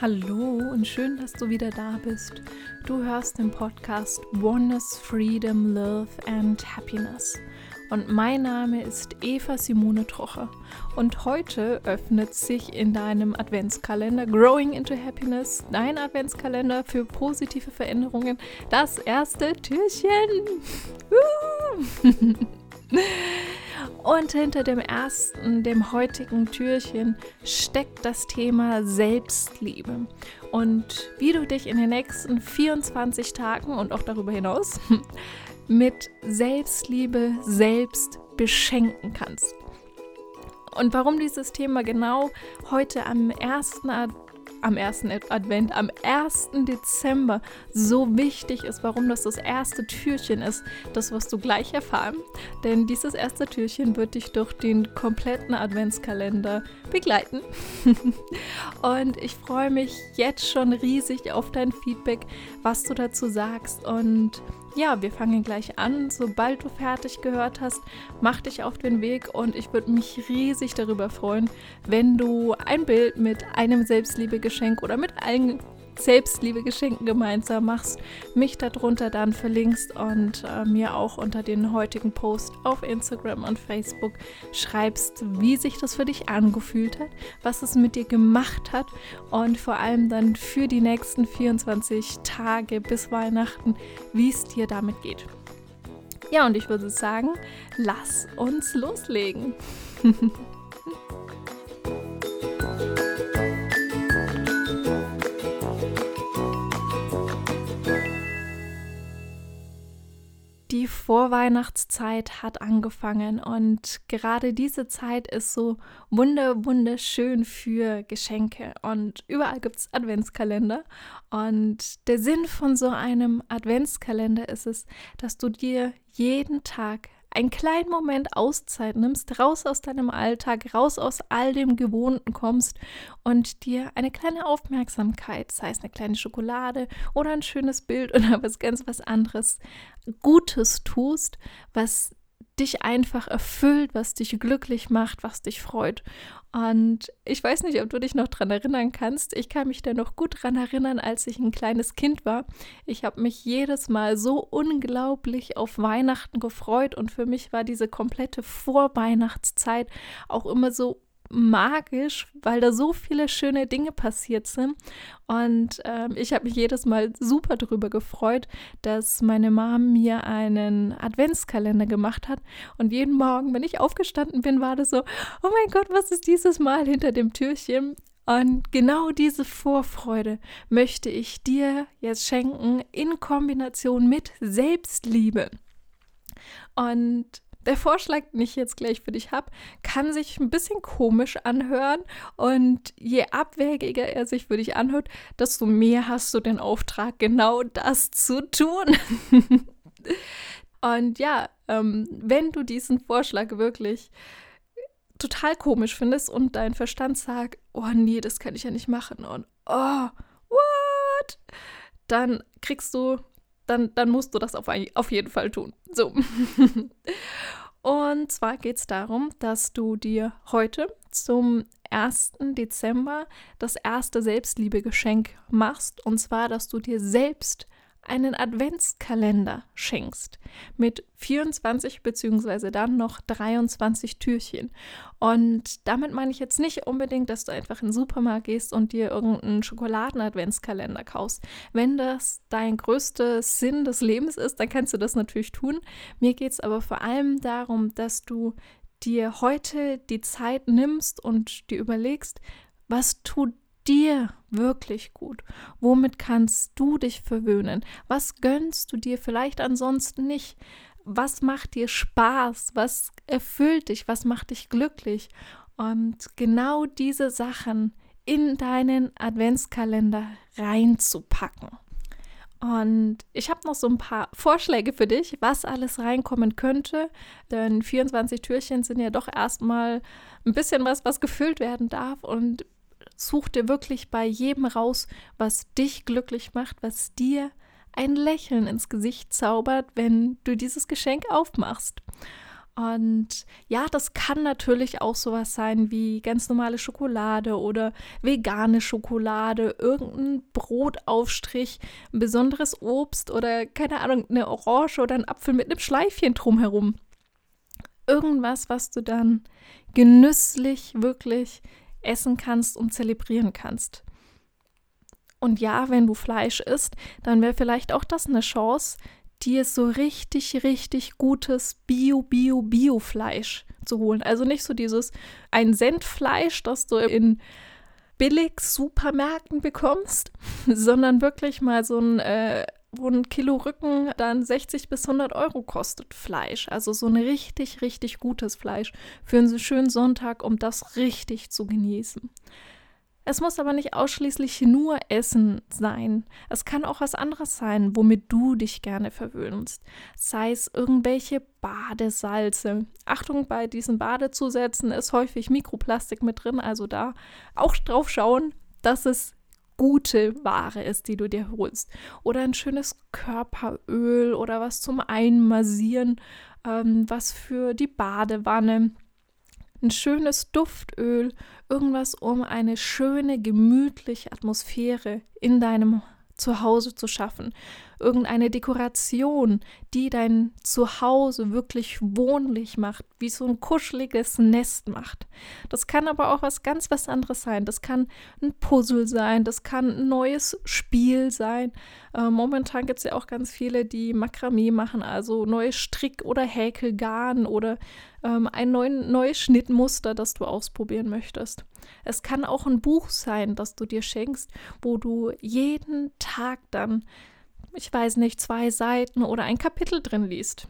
Hallo und schön, dass du wieder da bist. Du hörst den Podcast Oneness, Freedom, Love and Happiness. Und mein Name ist Eva Simone Trocher. Und heute öffnet sich in deinem Adventskalender Growing into Happiness, dein Adventskalender für positive Veränderungen, das erste Türchen. Und hinter dem ersten, dem heutigen Türchen steckt das Thema Selbstliebe. Und wie du dich in den nächsten 24 Tagen und auch darüber hinaus mit Selbstliebe selbst beschenken kannst. Und warum dieses Thema genau heute am ersten am ersten Advent, am 1. Dezember so wichtig ist, warum das das erste Türchen ist, das wirst du gleich erfahren. Denn dieses erste Türchen wird dich durch den kompletten Adventskalender begleiten. und ich freue mich jetzt schon riesig auf dein Feedback, was du dazu sagst und ja, wir fangen gleich an. Sobald du fertig gehört hast, mach dich auf den Weg und ich würde mich riesig darüber freuen, wenn du ein Bild mit einem Selbstliebegeschenk oder mit allen Selbstliebegeschenken gemeinsam machst, mich darunter dann verlinkst und äh, mir auch unter den heutigen Post auf Instagram und Facebook schreibst, wie sich das für dich angefühlt hat, was es mit dir gemacht hat und vor allem dann für die nächsten 24 Tage bis Weihnachten, wie es dir damit geht. Ja, und ich würde sagen, lass uns loslegen. Vorweihnachtszeit hat angefangen und gerade diese Zeit ist so wunder wunderschön für Geschenke und überall gibt es Adventskalender und der Sinn von so einem Adventskalender ist es, dass du dir jeden Tag einen kleinen Moment Auszeit nimmst, raus aus deinem Alltag, raus aus all dem Gewohnten kommst und dir eine kleine Aufmerksamkeit, sei es eine kleine Schokolade oder ein schönes Bild oder was ganz was anderes, Gutes tust, was dich einfach erfüllt, was dich glücklich macht, was dich freut. Und ich weiß nicht, ob du dich noch daran erinnern kannst. Ich kann mich da noch gut daran erinnern, als ich ein kleines Kind war. Ich habe mich jedes Mal so unglaublich auf Weihnachten gefreut und für mich war diese komplette Vorweihnachtszeit auch immer so magisch, weil da so viele schöne Dinge passiert sind. Und ähm, ich habe mich jedes Mal super darüber gefreut, dass meine Mom mir einen Adventskalender gemacht hat. Und jeden Morgen, wenn ich aufgestanden bin, war das so, oh mein Gott, was ist dieses Mal hinter dem Türchen? Und genau diese Vorfreude möchte ich dir jetzt schenken in Kombination mit Selbstliebe. Und der Vorschlag, den ich jetzt gleich für dich habe, kann sich ein bisschen komisch anhören. Und je abwägiger er sich für dich anhört, desto mehr hast du den Auftrag, genau das zu tun. und ja, ähm, wenn du diesen Vorschlag wirklich total komisch findest und dein Verstand sagt, oh nee, das kann ich ja nicht machen und oh, what? Dann kriegst du dann, dann musst du das auf, auf jeden Fall tun. So. Und zwar geht es darum, dass du dir heute zum 1. Dezember das erste Selbstliebegeschenk machst. Und zwar, dass du dir selbst einen Adventskalender schenkst mit 24 beziehungsweise dann noch 23 Türchen. Und damit meine ich jetzt nicht unbedingt, dass du einfach in den Supermarkt gehst und dir irgendeinen Schokoladen-Adventskalender kaufst. Wenn das dein größter Sinn des Lebens ist, dann kannst du das natürlich tun. Mir geht es aber vor allem darum, dass du dir heute die Zeit nimmst und dir überlegst, was tut dir wirklich gut? Womit kannst du dich verwöhnen? Was gönnst du dir vielleicht ansonsten nicht? Was macht dir Spaß? Was erfüllt dich? Was macht dich glücklich? Und genau diese Sachen in deinen Adventskalender reinzupacken. Und ich habe noch so ein paar Vorschläge für dich, was alles reinkommen könnte. Denn 24 Türchen sind ja doch erstmal ein bisschen was, was gefüllt werden darf. Und Such dir wirklich bei jedem raus, was dich glücklich macht, was dir ein Lächeln ins Gesicht zaubert, wenn du dieses Geschenk aufmachst. Und ja, das kann natürlich auch sowas sein wie ganz normale Schokolade oder vegane Schokolade, irgendein Brotaufstrich, ein besonderes Obst oder keine Ahnung, eine Orange oder ein Apfel mit einem Schleifchen drumherum. Irgendwas, was du dann genüsslich wirklich essen kannst und zelebrieren kannst. Und ja, wenn du Fleisch isst, dann wäre vielleicht auch das eine Chance, dir so richtig, richtig gutes Bio, Bio, Bio-Fleisch zu holen. Also nicht so dieses ein Cent Fleisch, das du in billig Supermärkten bekommst, sondern wirklich mal so ein, äh, wo ein Kilo Rücken dann 60 bis 100 Euro kostet Fleisch. Also so ein richtig, richtig gutes Fleisch für einen schönen Sonntag, um das richtig zu genießen. Es muss aber nicht ausschließlich nur Essen sein. Es kann auch was anderes sein, womit du dich gerne verwöhnst. Sei es irgendwelche Badesalze. Achtung, bei diesen Badezusätzen ist häufig Mikroplastik mit drin, also da auch drauf schauen, dass es gute Ware ist, die du dir holst. Oder ein schönes Körperöl oder was zum Einmassieren, ähm, was für die Badewanne ein schönes Duftöl, irgendwas, um eine schöne, gemütliche Atmosphäre in deinem Zuhause zu schaffen. Irgendeine Dekoration, die dein Zuhause wirklich wohnlich macht, wie so ein kuscheliges Nest macht. Das kann aber auch was ganz was anderes sein. Das kann ein Puzzle sein, das kann ein neues Spiel sein. Äh, momentan gibt es ja auch ganz viele, die Makramee machen, also neue Strick- oder Häkelgarn oder ähm, ein neuen, neues Schnittmuster, das du ausprobieren möchtest. Es kann auch ein Buch sein, das du dir schenkst, wo du jeden Tag dann, ich weiß nicht, zwei Seiten oder ein Kapitel drin liest.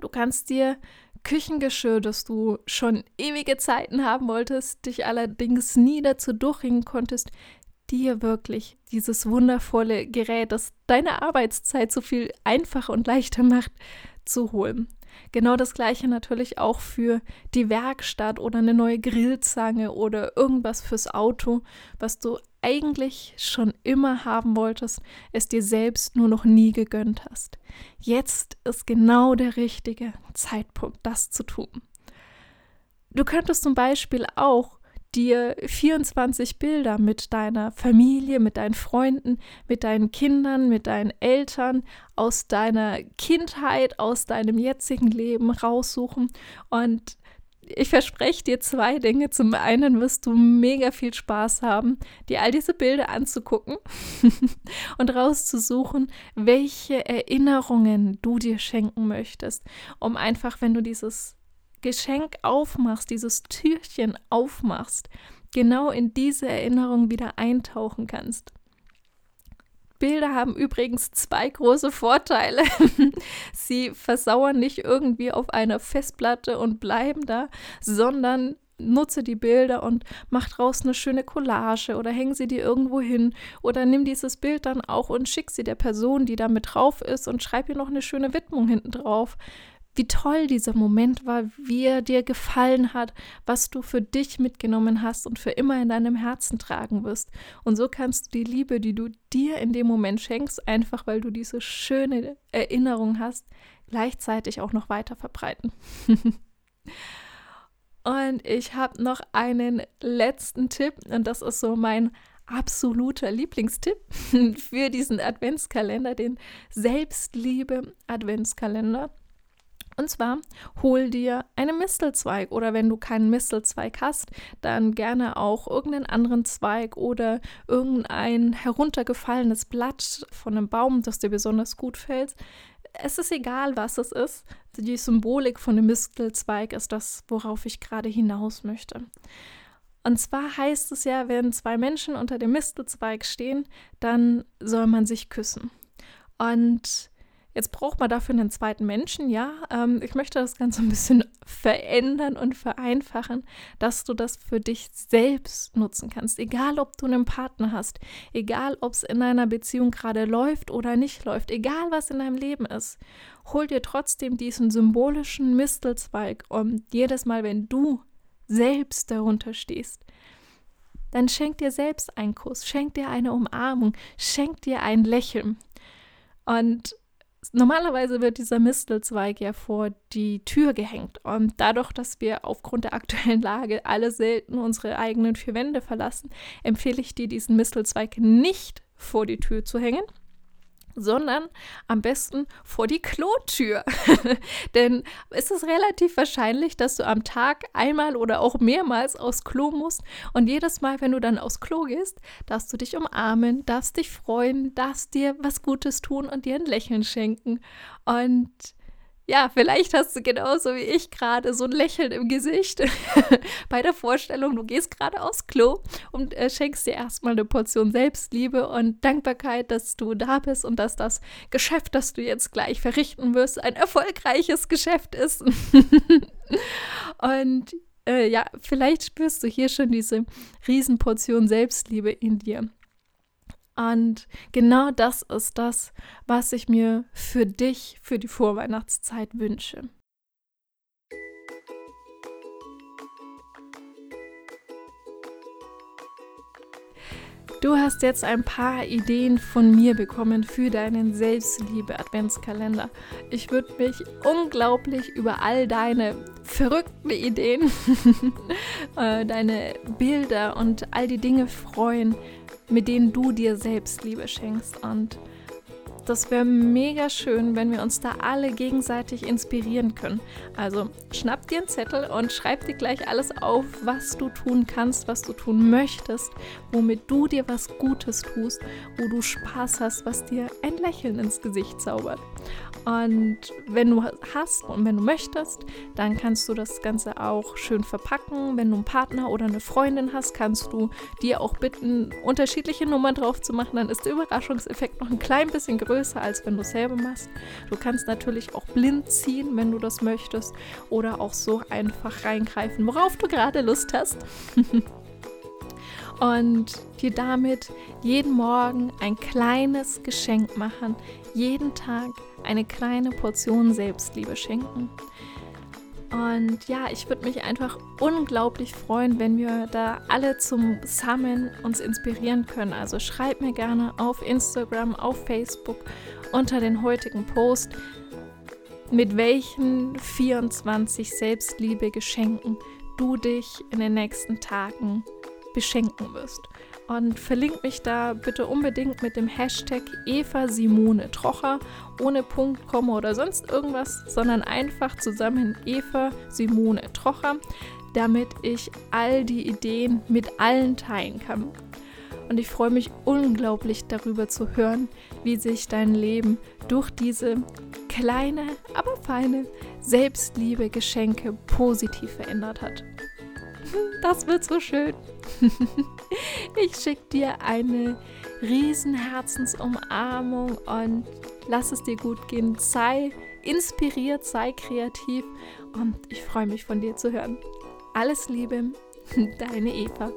Du kannst dir Küchengeschirr, das du schon ewige Zeiten haben wolltest, dich allerdings nie dazu durchringen konntest, dir wirklich dieses wundervolle Gerät, das deine Arbeitszeit so viel einfacher und leichter macht, zu holen. Genau das gleiche natürlich auch für die Werkstatt oder eine neue Grillzange oder irgendwas fürs Auto, was du eigentlich schon immer haben wolltest, es dir selbst nur noch nie gegönnt hast. Jetzt ist genau der richtige Zeitpunkt, das zu tun. Du könntest zum Beispiel auch dir 24 Bilder mit deiner Familie, mit deinen Freunden, mit deinen Kindern, mit deinen Eltern aus deiner Kindheit, aus deinem jetzigen Leben raussuchen und ich verspreche dir zwei Dinge. Zum einen wirst du mega viel Spaß haben, dir all diese Bilder anzugucken und rauszusuchen, welche Erinnerungen du dir schenken möchtest, um einfach, wenn du dieses Geschenk aufmachst, dieses Türchen aufmachst, genau in diese Erinnerung wieder eintauchen kannst. Bilder haben übrigens zwei große Vorteile. Sie versauern nicht irgendwie auf einer Festplatte und bleiben da, sondern nutze die Bilder und mach draus eine schöne Collage oder häng sie dir irgendwo hin oder nimm dieses Bild dann auch und schick sie der Person, die da mit drauf ist und schreib ihr noch eine schöne Widmung hinten drauf wie toll dieser Moment war, wie er dir gefallen hat, was du für dich mitgenommen hast und für immer in deinem Herzen tragen wirst. Und so kannst du die Liebe, die du dir in dem Moment schenkst, einfach weil du diese schöne Erinnerung hast, gleichzeitig auch noch weiter verbreiten. und ich habe noch einen letzten Tipp und das ist so mein absoluter Lieblingstipp für diesen Adventskalender, den Selbstliebe Adventskalender. Und zwar hol dir einen Mistelzweig oder wenn du keinen Mistelzweig hast, dann gerne auch irgendeinen anderen Zweig oder irgendein heruntergefallenes Blatt von einem Baum, das dir besonders gut fällt. Es ist egal, was es ist. Die Symbolik von dem Mistelzweig ist das, worauf ich gerade hinaus möchte. Und zwar heißt es ja, wenn zwei Menschen unter dem Mistelzweig stehen, dann soll man sich küssen. Und Jetzt braucht man dafür einen zweiten Menschen, ja. Ähm, ich möchte das Ganze ein bisschen verändern und vereinfachen, dass du das für dich selbst nutzen kannst. Egal, ob du einen Partner hast, egal, ob es in einer Beziehung gerade läuft oder nicht läuft, egal, was in deinem Leben ist, hol dir trotzdem diesen symbolischen Mistelzweig und jedes Mal, wenn du selbst darunter stehst, dann schenk dir selbst einen Kuss, schenk dir eine Umarmung, schenk dir ein Lächeln. Und Normalerweise wird dieser Mistelzweig ja vor die Tür gehängt. Und dadurch, dass wir aufgrund der aktuellen Lage alle selten unsere eigenen vier Wände verlassen, empfehle ich dir, diesen Mistelzweig nicht vor die Tür zu hängen, sondern am besten vor die Klotür. Denn es ist relativ wahrscheinlich, dass du am Tag einmal oder auch mehrmals aufs Klo musst. Und jedes Mal, wenn du dann aufs Klo gehst, darfst du dich umarmen, darfst dich freuen, darfst dir was Gutes tun und dir ein Lächeln schenken. Und ja, vielleicht hast du genauso wie ich gerade so ein Lächeln im Gesicht bei der Vorstellung, du gehst gerade aufs Klo und äh, schenkst dir erstmal eine Portion Selbstliebe und Dankbarkeit, dass du da bist und dass das Geschäft, das du jetzt gleich verrichten wirst, ein erfolgreiches Geschäft ist. und äh, ja, vielleicht spürst du hier schon diese Riesenportion Selbstliebe in dir. Und genau das ist das, was ich mir für dich, für die Vorweihnachtszeit wünsche. Du hast jetzt ein paar Ideen von mir bekommen für deinen Selbstliebe-Adventskalender. Ich würde mich unglaublich über all deine verrückten Ideen, äh, deine Bilder und all die Dinge freuen, mit denen du dir selbst Liebe schenkst. Und das wäre mega schön, wenn wir uns da alle gegenseitig inspirieren können. Also schnapp dir einen Zettel und schreib dir gleich alles auf, was du tun kannst, was du tun möchtest, womit du dir was Gutes tust, wo du Spaß hast, was dir ein Lächeln ins Gesicht zaubert. Und wenn du hast und wenn du möchtest, dann kannst du das Ganze auch schön verpacken. Wenn du einen Partner oder eine Freundin hast, kannst du dir auch bitten, unterschiedliche Nummern drauf zu machen. Dann ist der Überraschungseffekt noch ein klein bisschen größer, als wenn du selber machst. Du kannst natürlich auch blind ziehen, wenn du das möchtest, oder auch so einfach reingreifen, worauf du gerade Lust hast. und dir damit jeden Morgen ein kleines Geschenk machen, jeden Tag eine kleine Portion Selbstliebe schenken. Und ja, ich würde mich einfach unglaublich freuen, wenn wir da alle zusammen uns inspirieren können. Also schreib mir gerne auf Instagram, auf Facebook unter den heutigen Post, mit welchen 24 Selbstliebe-Geschenken du dich in den nächsten Tagen beschenken wirst. Und verlinkt mich da bitte unbedingt mit dem Hashtag Eva Simone Trocher, ohne Punkt, Komma oder sonst irgendwas, sondern einfach zusammen Eva Simone Trocher, damit ich all die Ideen mit allen teilen kann. Und ich freue mich unglaublich darüber zu hören, wie sich dein Leben durch diese kleine, aber feine Selbstliebe-Geschenke positiv verändert hat. Das wird so schön. Ich schicke dir eine riesen Herzensumarmung und lass es dir gut gehen. Sei inspiriert, sei kreativ und ich freue mich von dir zu hören. Alles Liebe, deine Eva.